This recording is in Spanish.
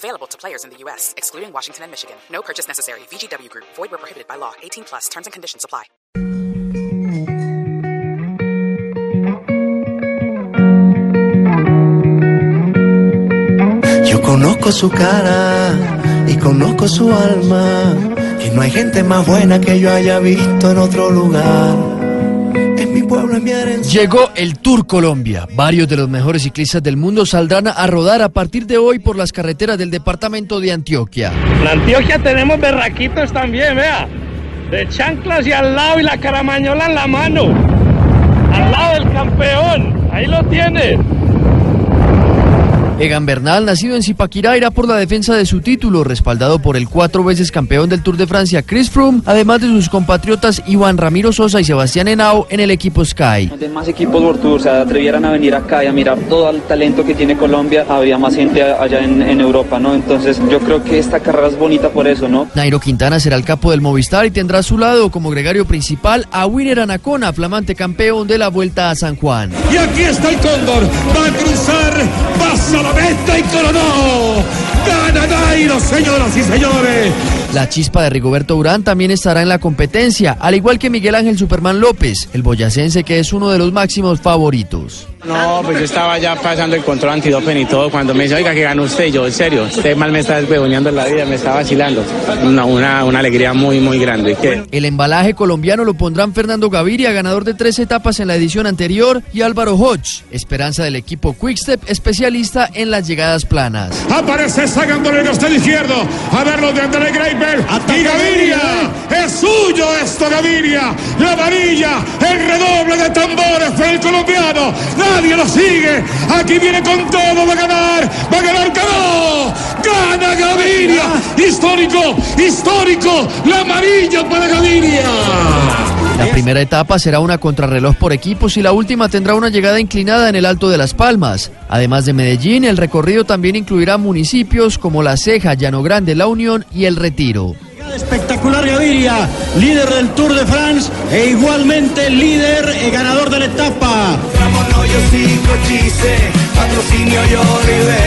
Available to players in the U.S., excluding Washington and Michigan. No purchase necessary. VGW Group. Void where prohibited by law. 18 plus. Terms and conditions apply. Yo conozco su cara y conozco su alma. Que no hay gente más buena que yo haya visto en otro lugar. Llegó el Tour Colombia. Varios de los mejores ciclistas del mundo saldrán a rodar a partir de hoy por las carreteras del departamento de Antioquia. En Antioquia tenemos berraquitos también, vea. De chanclas y al lado y la caramañola en la mano. Al lado del campeón. Ahí lo tiene. Egan Bernal, nacido en Zipaquirá, irá por la defensa de su título, respaldado por el cuatro veces campeón del Tour de Francia, Chris Froome, además de sus compatriotas Iván Ramiro Sosa y Sebastián Henao en el equipo Sky. De más equipos World Tour se atrevieran a venir acá y a mirar todo el talento que tiene Colombia, habría más gente allá en, en Europa, ¿no? Entonces yo creo que esta carrera es bonita por eso, ¿no? Nairo Quintana será el capo del Movistar y tendrá a su lado como gregario principal a Winner Anacona, flamante campeón de la Vuelta a San Juan. Y aquí está el Cóndor, va a cruzar, pasa la meta y coronó. Gana Nairo, señoras y señores. La chispa de Rigoberto Urán también estará en la competencia, al igual que Miguel Ángel Superman López, el boyacense que es uno de los máximos favoritos. No, pues yo estaba ya pasando el control antidoping y todo. Cuando me dice, oiga, que ganó usted, yo, en serio, usted mal me está desbegoneando en la vida, me está vacilando. Una, una, una alegría muy, muy grande. ¿Qué? El embalaje colombiano lo pondrán Fernando Gaviria, ganador de tres etapas en la edición anterior, y Álvaro Hodge, esperanza del equipo Quickstep, especialista en las llegadas planas. Aparece sacando el costado izquierdo. A verlo de André Y Gaviria. Es suyo esto, Gaviria. La varilla. El redoble de tambores para el colombiano. Nadie lo sigue. Aquí viene con todo. Va a ganar. Va a ganar. Ganó. Gana Gaviria. Histórico. Histórico. La amarilla para Gaviria. La primera etapa será una contrarreloj por equipos y la última tendrá una llegada inclinada en el Alto de las Palmas. Además de Medellín, el recorrido también incluirá municipios como La Ceja, Llano Grande, La Unión y El Retiro. Espectacular Gaviria, líder del Tour de France e igualmente líder y ganador de la etapa. Patrocinio yo, Riverio y el Parito.